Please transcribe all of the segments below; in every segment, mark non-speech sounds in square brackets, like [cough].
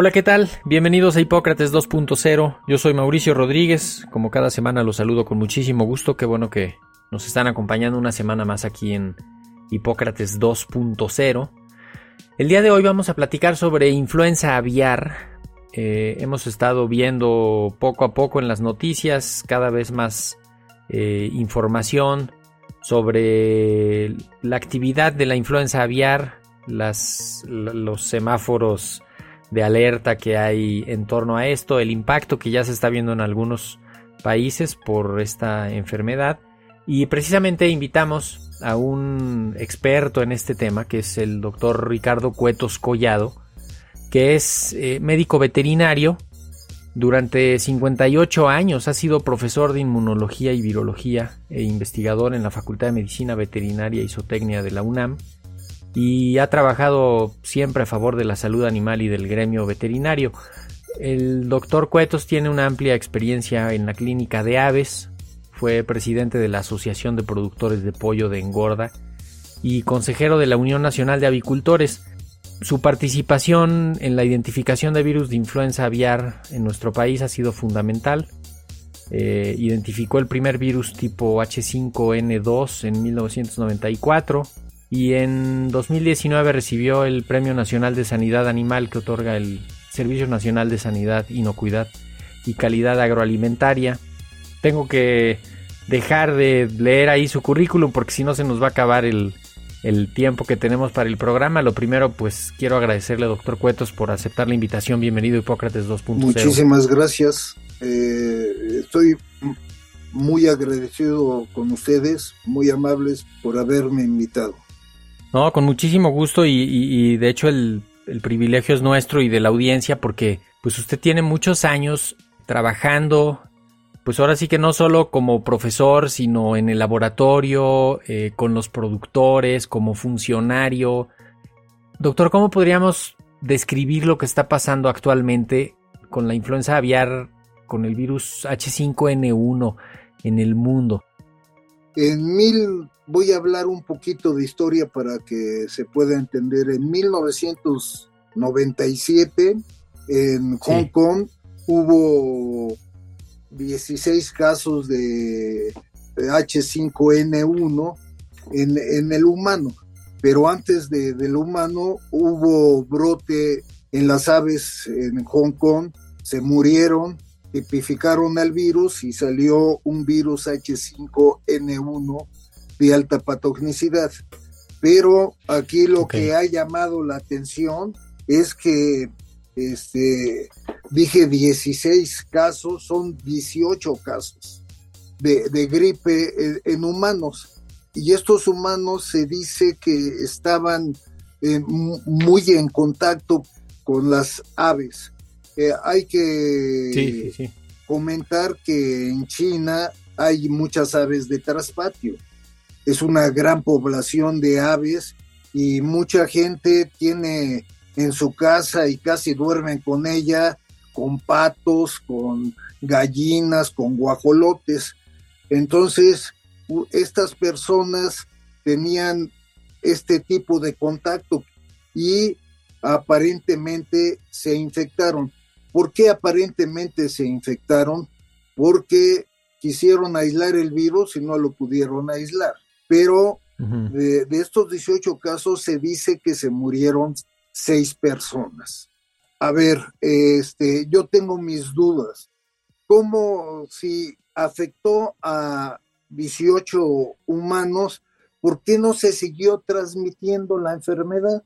Hola, ¿qué tal? Bienvenidos a Hipócrates 2.0. Yo soy Mauricio Rodríguez. Como cada semana los saludo con muchísimo gusto. Qué bueno que nos están acompañando una semana más aquí en Hipócrates 2.0. El día de hoy vamos a platicar sobre influenza aviar. Eh, hemos estado viendo poco a poco en las noticias cada vez más eh, información sobre la actividad de la influenza aviar, las, los semáforos de alerta que hay en torno a esto, el impacto que ya se está viendo en algunos países por esta enfermedad. Y precisamente invitamos a un experto en este tema, que es el doctor Ricardo Cuetos Collado, que es eh, médico veterinario. Durante 58 años ha sido profesor de inmunología y virología e investigador en la Facultad de Medicina Veterinaria y Zootecnia de la UNAM y ha trabajado siempre a favor de la salud animal y del gremio veterinario. El doctor Cuetos tiene una amplia experiencia en la clínica de aves, fue presidente de la Asociación de Productores de Pollo de Engorda y consejero de la Unión Nacional de Avicultores. Su participación en la identificación de virus de influenza aviar en nuestro país ha sido fundamental. Eh, identificó el primer virus tipo H5N2 en 1994 y en 2019 recibió el Premio Nacional de Sanidad Animal que otorga el Servicio Nacional de Sanidad, Inocuidad y Calidad Agroalimentaria. Tengo que dejar de leer ahí su currículum porque si no se nos va a acabar el, tiempo que tenemos para el programa. Lo primero, pues quiero agradecerle, doctor Cuetos, por aceptar la invitación. Bienvenido, Hipócrates 2.0. Muchísimas gracias. Eh, estoy muy agradecido con ustedes, muy amables por haberme invitado. No, con muchísimo gusto y, de hecho el, privilegio es nuestro y de la audiencia porque pues usted tiene muchos años trabajando, pues ahora sí que no solo como profesor, sino en el laboratorio, eh, con los productores, como funcionario. Doctor, ¿cómo podríamos describir lo que está pasando actualmente con la influenza aviar, con el virus H5N1 en el mundo? En mil voy a hablar un poquito de historia para que se pueda entender. En 1997, en Hong Kong, hubo 16 casos de H5N1 en, el humano, pero antes de, del humano hubo brote en las aves en Hong Kong, se murieron, tipificaron al virus y salió un virus H5N1 de alta patogenicidad. Pero aquí lo que ha llamado la atención es que este, dije 16 casos, son 18 casos de, gripe en, humanos. Y estos humanos se dice que estaban eh, muy en contacto con las aves. Eh, hay que comentar que en China hay muchas aves de traspatio es una gran población de aves y mucha gente tiene en su casa y casi duermen con ella, con patos, con gallinas, con guajolotes. Entonces, estas personas tenían este tipo de contacto y aparentemente se infectaron. ¿Por qué aparentemente se infectaron? Porque quisieron aislar el virus y no lo pudieron aislar pero de, estos 18 casos se dice que se murieron seis personas. A ver, este, yo tengo mis dudas. ¿Cómo si afectó a 18 humanos, ¿por qué no se siguió transmitiendo la enfermedad?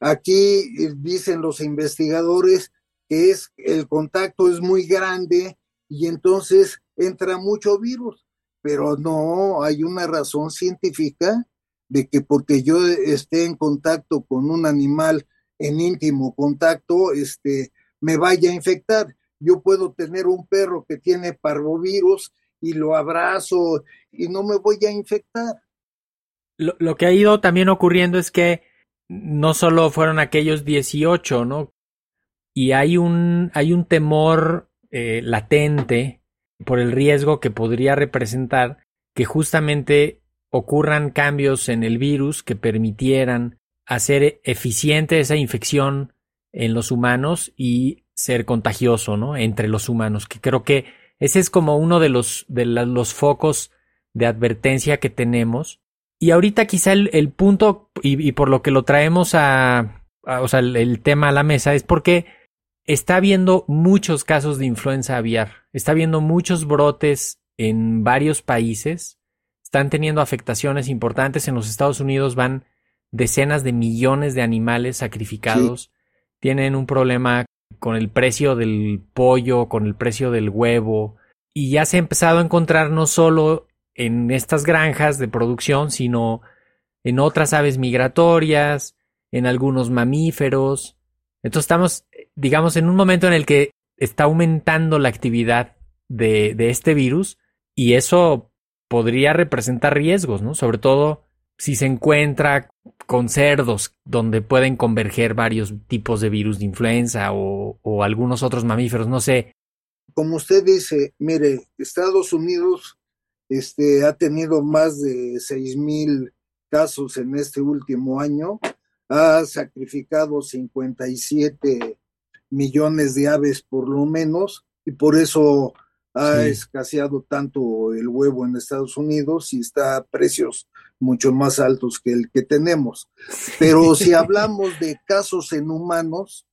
Aquí eh, dicen los investigadores que es el contacto es muy grande y entonces entra mucho virus, pero no hay una razón científica de que porque yo esté en contacto con un animal en íntimo contacto, este, me vaya a infectar. Yo puedo tener un perro que tiene parvovirus y lo abrazo y no me voy a infectar. Lo, lo que ha ido también ocurriendo es que no solo fueron aquellos 18, ¿no? Y hay un, hay un temor eh, latente por el riesgo que podría representar que justamente ocurran cambios en el virus que permitieran hacer eficiente esa infección en los humanos y ser contagioso, ¿no? Entre los humanos, que creo que ese es como uno de los, de los focos de advertencia que tenemos. Y ahorita quizá el, punto, y, por lo que lo traemos a, o sea, el, tema a la mesa, es porque está habiendo muchos casos de influenza aviar, está habiendo muchos brotes en varios países, están teniendo afectaciones importantes. En los Estados Unidos, van decenas de millones de animales sacrificados, tienen un problema con el precio del pollo, con el precio del huevo, y ya se ha empezado a encontrar no solo en estas granjas de producción, sino en otras aves migratorias, en algunos mamíferos. Entonces estamos, digamos, en un momento en el que está aumentando la actividad de, este virus y eso podría representar riesgos, ¿no? Sobre todo si se encuentra con cerdos donde pueden converger varios tipos de virus de influenza o, algunos otros mamíferos, no sé. Como usted dice, mire, Estados Unidos este, ha tenido más de seis mil casos en este último año, ha sacrificado 57 millones de aves por lo menos, y por eso ha escaseado tanto el huevo en Estados Unidos y está a precios mucho más altos que el que tenemos. Pero [laughs] si hablamos de casos en humanos,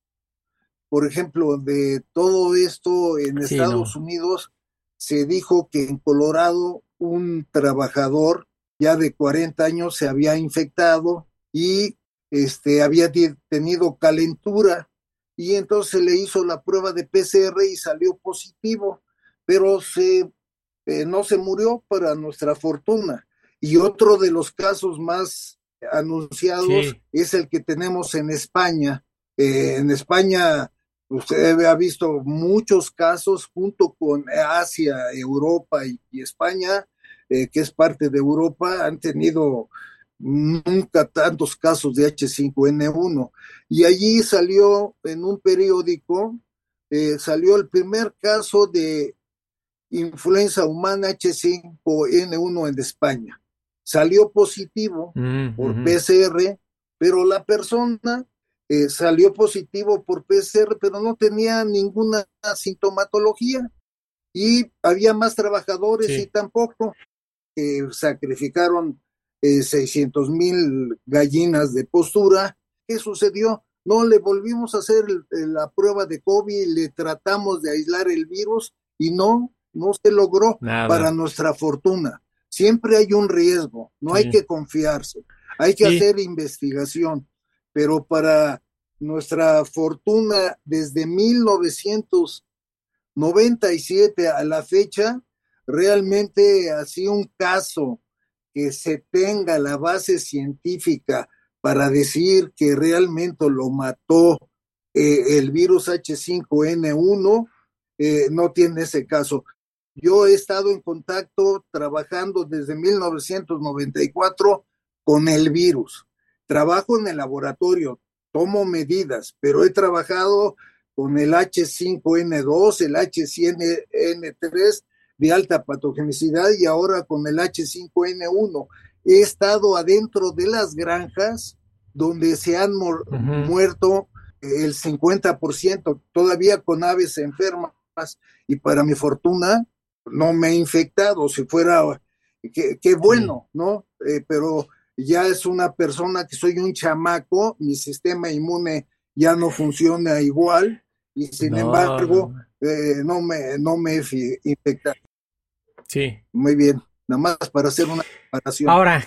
por ejemplo, de todo esto en Estados Unidos, se dijo que en Colorado un trabajador ya de 40 años se había infectado y este había tenido calentura y entonces le hizo la prueba de PCR y salió positivo, pero se eh, no se murió para nuestra fortuna. Y otro de los casos más anunciados es el que tenemos en España. Eh, en España, usted ha visto muchos casos junto con Asia, Europa y, España, eh, que es parte de Europa, han tenido nunca tantos casos de H5N1. Y allí salió en un periódico, eh, salió el primer caso de influenza humana H5N1 en España salió positivo mm, por PCR, pero la persona eh, salió positivo por PCR, pero no tenía ninguna sintomatología. Y había más trabajadores y tampoco eh, sacrificaron 600 mil gallinas de postura. ¿Qué sucedió? No le volvimos a hacer la prueba de COVID, le tratamos de aislar el virus y no, no se logró para nuestra fortuna siempre hay un riesgo, no hay que confiarse, hay que hacer investigación, pero para nuestra fortuna desde 1997 a la fecha, realmente así un caso que se tenga la base científica para decir que realmente lo mató eh, el virus H5N1, eh, no tiene ese caso. Yo he estado en contacto trabajando desde 1994 con el virus. Trabajo en el laboratorio, tomo medidas, pero he trabajado con el H5N2, el H100N3 de alta patogenicidad y ahora con el H5N1. He estado adentro de las granjas donde se han muerto el 50%, todavía con aves enfermas y para mi fortuna no me he infectado, si fuera, qué, bueno, ¿no? Eh, pero ya es una persona que soy un chamaco, mi sistema inmune ya no funciona igual y sin embargo no. Eh, no. me, no me he infectado. Sí. Muy bien. nada más para hacer una comparación. Ahora,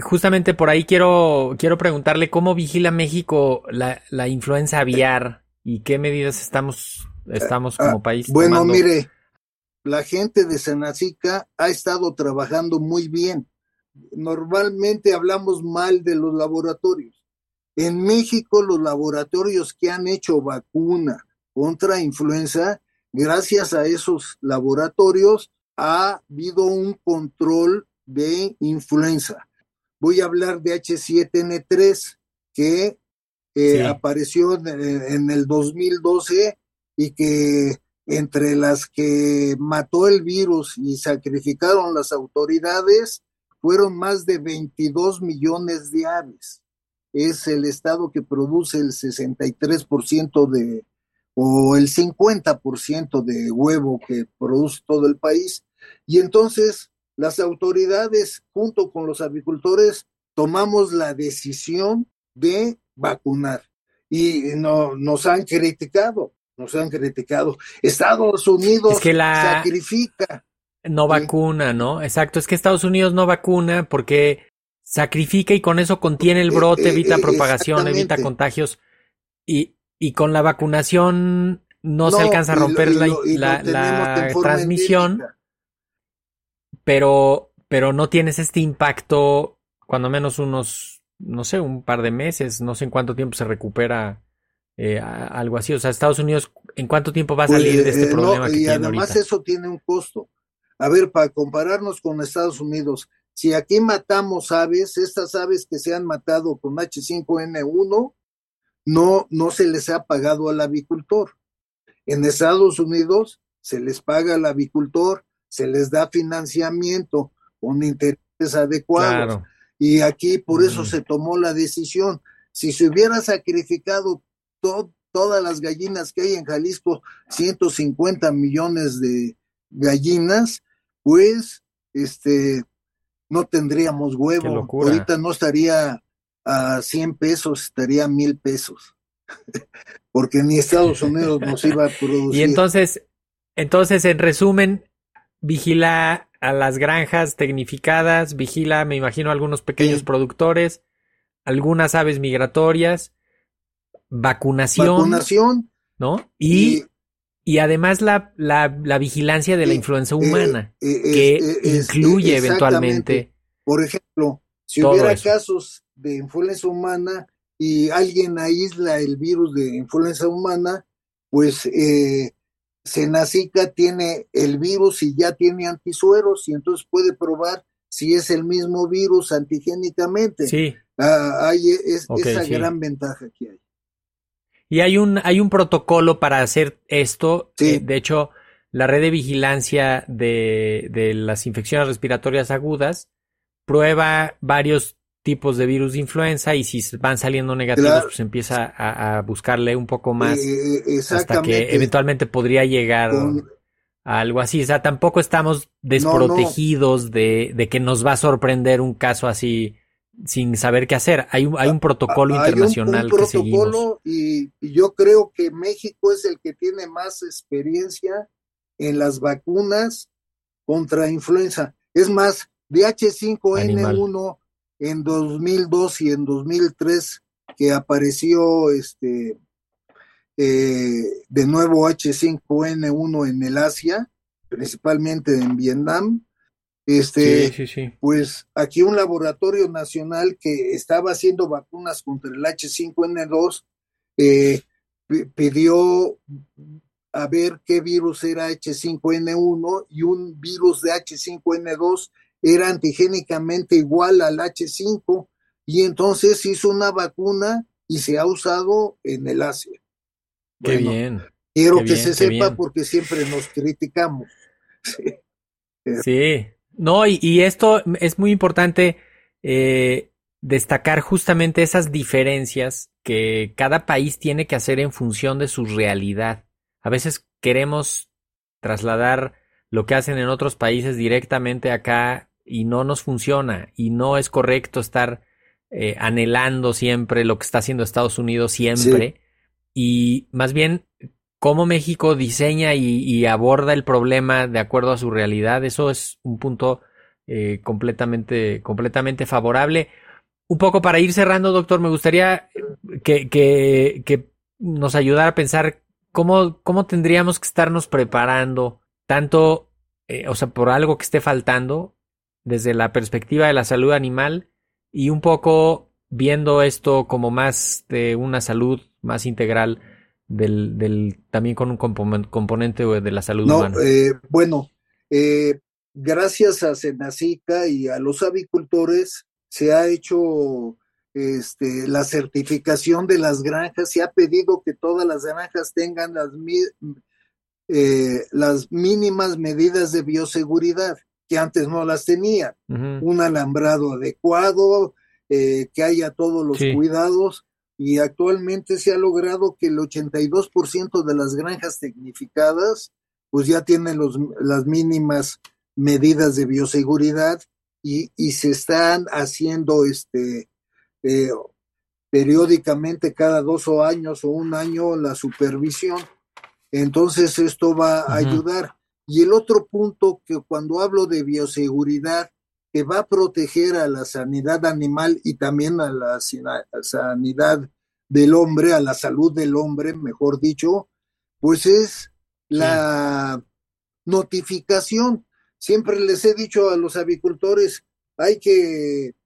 justamente por ahí quiero, quiero preguntarle cómo vigila México la, la influenza aviar y qué medidas estamos, estamos como Ah, país Bueno, tomando. mire, la gente de Senacica ha estado trabajando muy bien. Normalmente hablamos mal de los laboratorios. En México, los laboratorios que han hecho vacuna contra influenza, gracias a esos laboratorios, ha habido un control de influenza. Voy a hablar de H7N3, que eh, Sí. apareció en, en el 2012 y que entre las que mató el virus y sacrificaron las autoridades fueron más de 22 millones de aves. Es el estado que produce el 63% de o el 50% de huevo que produce todo el país. Y entonces las autoridades junto con los avicultores tomamos la decisión de vacunar y no, nos han criticado, nos han criticado. Estados Unidos Es que la- sacrifica. No vacuna, ¿no? Exacto, es que Estados Unidos no vacuna porque sacrifica y con eso contiene el Eh, brote, eh, evita eh, propagación, evita contagios y, y con la vacunación no, se alcanza a romper y la, lo- y lo la- transmisión. Pero, pero no tienes este impacto cuando menos unos, no sé, un par de meses, no sé en cuánto tiempo se recupera eh, a- algo así. O sea, Estados Unidos, ¿en cuánto tiempo va a Pues, salir de este eh, no, problema que y tiene además ahorita? eso tiene un costo. A ver, para compararnos con Estados Unidos, si aquí matamos aves, estas aves que se han matado con H5N1, no, no se les ha pagado al avicultor. En Estados Unidos se les paga al avicultor, se les da financiamiento con intereses adecuados. Claro, Y aquí por eso Mm. se tomó la decisión. Si se hubiera sacrificado to- todas las gallinas que hay en Jalisco, 150 millones de gallinas, pues este no tendríamos huevo. Ahorita no estaría a 100 pesos, estaría a mil pesos. [laughs] Porque ni Estados Unidos nos iba a producir. Y entonces, entonces, en resumen, vigila a las granjas tecnificadas, vigila, me imagino, a algunos pequeños Sí. productores, algunas aves migratorias, vacunación, vacunación ¿no? Y, y además la, la, la vigilancia de la influenza eh, humana, eh, que es- es- incluye eventualmente. Por ejemplo, si hubiera eso. casos de influenza humana y alguien aísla el virus de influenza humana, pues eh, Senacica tiene el virus y ya tiene antisueros y entonces puede probar si es el mismo virus antigénicamente. Sí. Ah, hay es- Ok, esa sí. gran ventaja que hay. Y hay un, hay un protocolo para hacer esto. Sí. Eh, de hecho, la red de vigilancia de, de las infecciones respiratorias agudas prueba varios tipos de virus de influenza y si van saliendo negativos, Claro. pues empieza a, a buscarle un poco más Eh, hasta que eventualmente podría llegar Con- a algo así. O sea, tampoco estamos desprotegidos De, de que nos va a sorprender un caso así sin saber qué hacer. Hay un, hay un protocolo Hay un- internacional un que seguimos. protocolo y, y yo creo que México es el que tiene más experiencia en las vacunas contra influenza. Es más, de H5N1 en 2002 y en 2003 que apareció este eh, de nuevo H5N1 en el Asia, principalmente en Vietnam. Este, Sí, sí, sí. pues aquí un laboratorio nacional que estaba haciendo vacunas contra el H5N2 eh, pi- pidió a ver qué virus era H5N1 y un virus de H5N2 era antigénicamente igual al H5 y entonces hizo una vacuna y se ha usado en el Asia. Qué Bueno, bien. Quiero qué que bien, se sepa bien. porque siempre nos criticamos. [laughs] Sí. Sí. No, y, y esto es muy importante eh, destacar justamente esas diferencias que cada país tiene que hacer en función de su realidad. A veces queremos trasladar lo que hacen en otros países directamente acá y no nos funciona y no es correcto estar eh, anhelando siempre lo que está haciendo Estados Unidos siempre y más bien cómo México diseña y, y aborda el problema de acuerdo a su realidad, eso es un punto eh, completamente, completamente favorable. Un poco para ir cerrando, doctor, me gustaría que, que, que nos ayudara a pensar cómo, cómo tendríamos que estarnos preparando, tanto, eh, o sea, por algo que esté faltando, desde la perspectiva de la salud animal y un poco viendo esto como más de una salud más integral del, del también con un componente de la salud humana. Eh, bueno, eh, gracias a Senacica y a los avicultores se ha hecho este, la certificación de las granjas, se ha pedido que todas las granjas tengan las, eh, las mínimas medidas de bioseguridad que antes no las tenían. Un alambrado adecuado, eh, que haya todos los cuidados y actualmente se ha logrado que el 82% de las granjas tecnificadas pues ya tienen los, las mínimas medidas de bioseguridad y, y se están haciendo este eh, periódicamente cada dos o años o un año la supervisión. Entonces esto va a ayudar. Y el otro punto que cuando hablo de bioseguridad, que va a proteger a la sanidad animal y también a la sanidad del hombre, a la salud del hombre, mejor dicho, pues es la notificación. Siempre les he dicho a los avicultores, hay que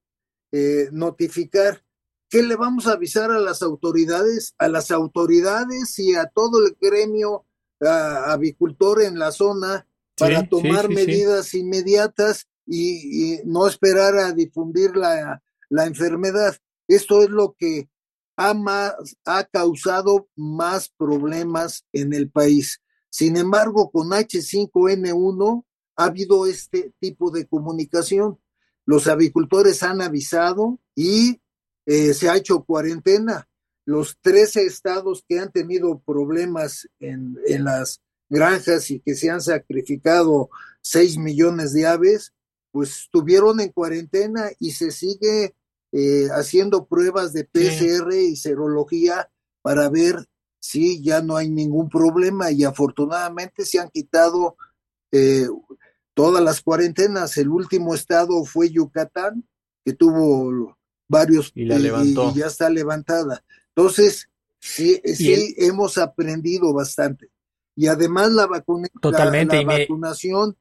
eh, notificar. ¿Qué le vamos a avisar a las autoridades? A las autoridades y a todo el gremio avicultor en la zona para tomar medidas inmediatas y, no esperar a difundir la, la, enfermedad. Esto es lo que ha, más, ha causado más problemas en el país. Sin embargo, con H5N1 ha habido este tipo de comunicación. Los avicultores han avisado y eh, se ha hecho cuarentena. Los 13 estados que han tenido problemas en, en las granjas y que se han sacrificado 6 millones de aves, pues estuvieron en cuarentena y se sigue eh, haciendo pruebas de PCR y serología para ver si ya no hay ningún problema y afortunadamente se han quitado eh, todas las cuarentenas. El último estado fue Yucatán, que tuvo varios y, la levantó. y ya está levantada. Entonces, sí, sí hemos aprendido bastante. Y además la, vacuna, Totalmente, la, vacunación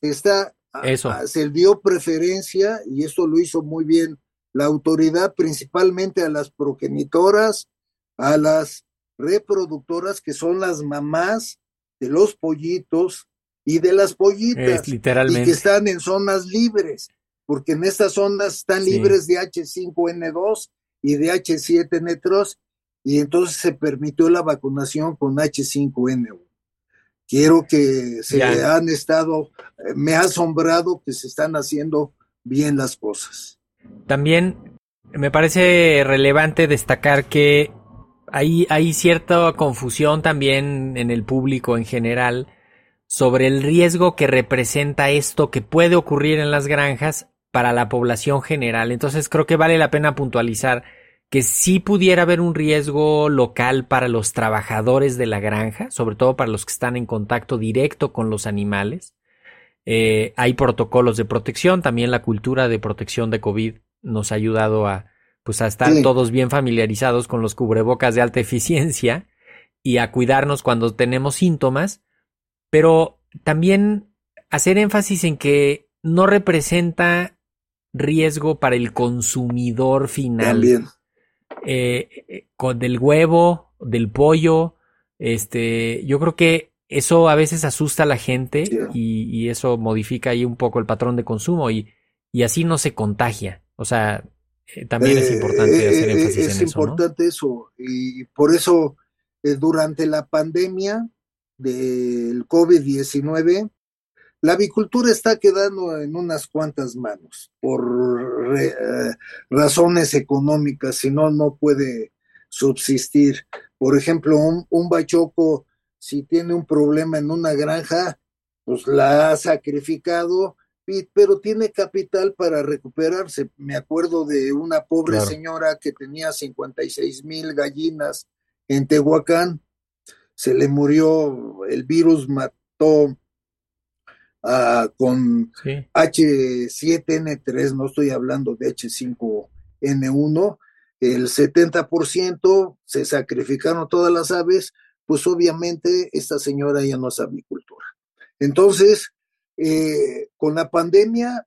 está, Eso. se dio preferencia, y esto lo hizo muy bien la autoridad, principalmente a las progenitoras, a las reproductoras, que son las mamás de los pollitos, y de las pollitas literalmente. y que están en zonas libres, porque en estas zonas están libres de H5N2 y de H7N3 y entonces se permitió la vacunación con H5N1. Quiero que se han estado, eh, me ha asombrado que se están haciendo bien las cosas. También me parece relevante destacar que hay, hay cierta confusión también en el público en general sobre el riesgo que representa esto que puede ocurrir en las granjas para la población general. Entonces creo que vale la pena puntualizar que sí pudiera haber un riesgo local para los trabajadores de la granja, sobre todo para los que están en contacto directo con los animales. Eh, hay protocolos de protección, también la cultura de protección de COVID nos ha ayudado a, pues, a estar todos bien familiarizados con los cubrebocas de alta [laughs] eficiencia y a cuidarnos cuando tenemos síntomas pero también hacer énfasis en que no representa riesgo para el consumidor final. También. Eh, eh, con del huevo, del pollo, este, yo creo que eso a veces asusta a la gente y, eso modifica ahí un poco el patrón de consumo y, y así no se contagia. O sea, eh, también es importante hacer énfasis en eso. Es importante eso y por eso durante la pandemia del COVID-19, la avicultura está quedando en unas cuantas manos por eh, razones económicas, si no, no puede subsistir. Por ejemplo, un, un bachoco, si tiene un problema en una granja, pues la ha sacrificado, pero tiene capital para recuperarse. Me acuerdo de una pobre señora que tenía 56 mil gallinas en Tehuacán se le murió, el virus mató con H7N3, no estoy hablando de H5N1, el 70% se sacrificaron todas las aves, pues obviamente esta señora ya no es avicultora. Entonces, eh, con la pandemia,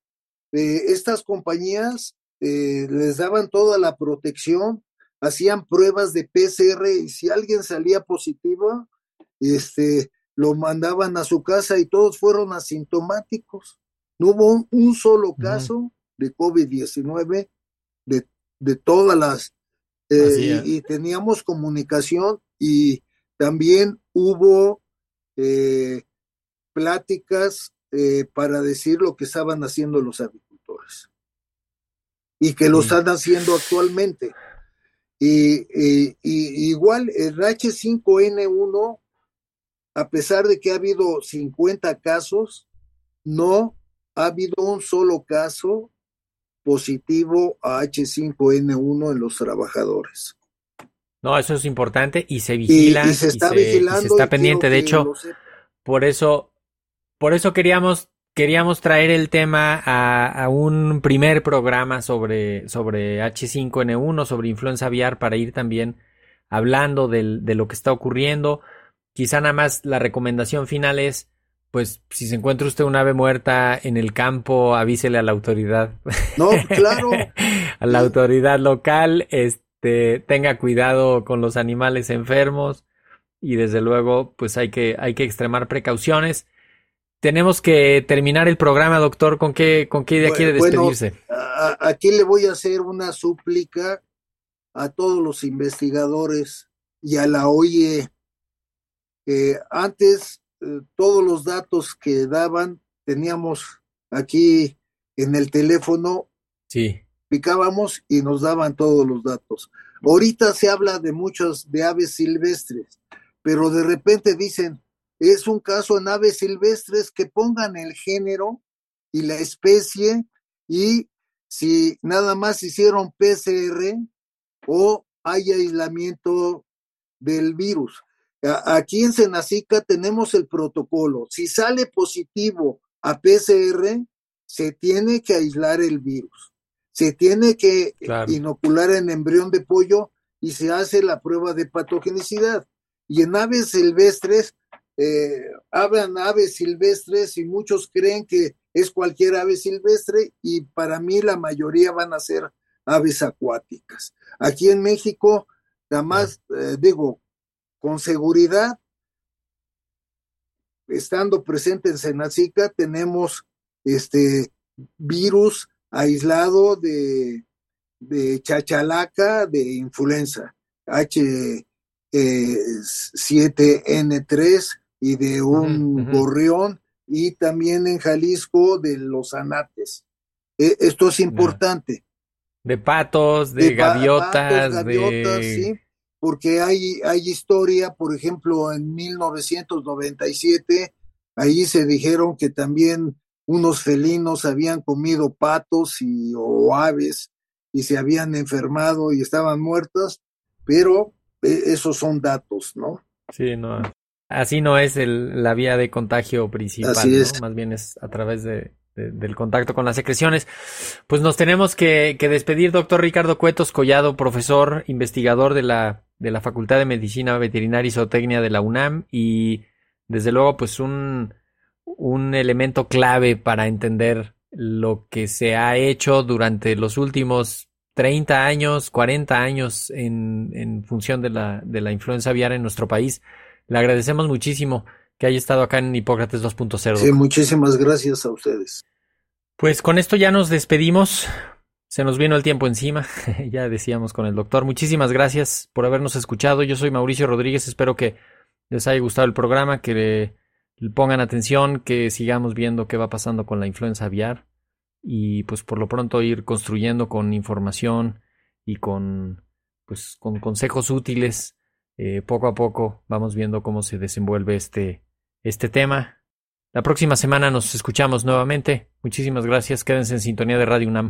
eh, estas compañías eh, les daban toda la protección, hacían pruebas de PCR y si alguien salía positivo, este, lo mandaban a su casa y todos fueron asintomáticos. No hubo un, solo caso de COVID-19 de, de, todas las... Eh, y, teníamos comunicación y también hubo eh, pláticas eh, para decir lo que estaban haciendo los agricultores y que lo están haciendo actualmente. Y, igual el H5N1, a pesar de que ha habido 50 casos, no ha habido un solo caso positivo a H5N1 en los trabajadores. No, eso es importante y se vigila y, se está vigilando. se está pendiente. De hecho, por eso, por eso queríamos queríamos traer el tema a, un primer programa sobre, sobre H5N1, sobre influenza aviar, para ir también hablando de lo que está ocurriendo. Quizá nada más la recomendación final es, pues si se encuentra usted un ave muerta en el campo, avísele a la autoridad. No, claro. [laughs] a la autoridad local, este, tenga cuidado con los animales enfermos y desde luego, pues hay que, hay que extremar precauciones. Tenemos que terminar el programa, doctor. ¿Con qué, con qué idea quiere despedirse? aquí le voy a hacer una súplica a todos los investigadores y a la OIE. Antes, eh, todos los datos que daban, teníamos aquí en el teléfono. Sí. Picábamos y nos daban todos los datos. Ahorita se habla de muchos de aves silvestres, pero de repente dicen, es un caso en aves silvestres que pongan el género y la especie y si nada más hicieron PCR o hay aislamiento del virus. Aquí en Senacica tenemos el protocolo. Si sale positivo a PCR, se tiene que aislar el virus. Se tiene que inocular en embrión de pollo y se hace la prueba de patogenicidad. Y en aves silvestres eh, hablan aves silvestres y muchos creen que es cualquier ave silvestre y para mí la mayoría van a ser aves acuáticas. Aquí en México, además, eh, digo, con seguridad, estando presente en Senacica, tenemos este virus aislado de, de chachalaca, de influenza, H7N3, y de un gorrión y también en Jalisco de los anates. E, esto es importante. De patos, de, gaviotas, de... sí, porque hay, hay historia, por ejemplo, en 1997, ahí se dijeron que también unos felinos habían comido patos y, o aves y se habían enfermado y estaban muertos, pero e, esos son datos, ¿no? Sí, no. Así no es el, la vía de contagio principal, más bien es a través de, del contacto con las secreciones. Pues nos tenemos que, que, despedir, doctor Ricardo Cuetos Collado, profesor, investigador de la, de la Facultad de Medicina Veterinaria y Zootecnia de la UNAM y desde luego pues un, un elemento clave para entender lo que se ha hecho durante los últimos 30 años, 40 años en, en función de la, de la influenza aviar en nuestro país. Le agradecemos muchísimo que haya estado acá en Hipócrates 2.0. Sí, muchísimas gracias a ustedes. Pues con esto ya nos despedimos. Se nos vino el tiempo encima, [laughs] ya decíamos con el doctor. Muchísimas gracias por habernos escuchado. Yo soy Mauricio Rodríguez, espero que les haya gustado el programa, que le pongan atención, que sigamos viendo qué va pasando con la influenza aviar y pues por lo pronto ir construyendo con información y con pues con consejos útiles eh, poco a poco vamos viendo cómo se desenvuelve este, este tema. La próxima semana nos escuchamos nuevamente. Muchísimas gracias. Quédense en sintonía de Radio UNAM.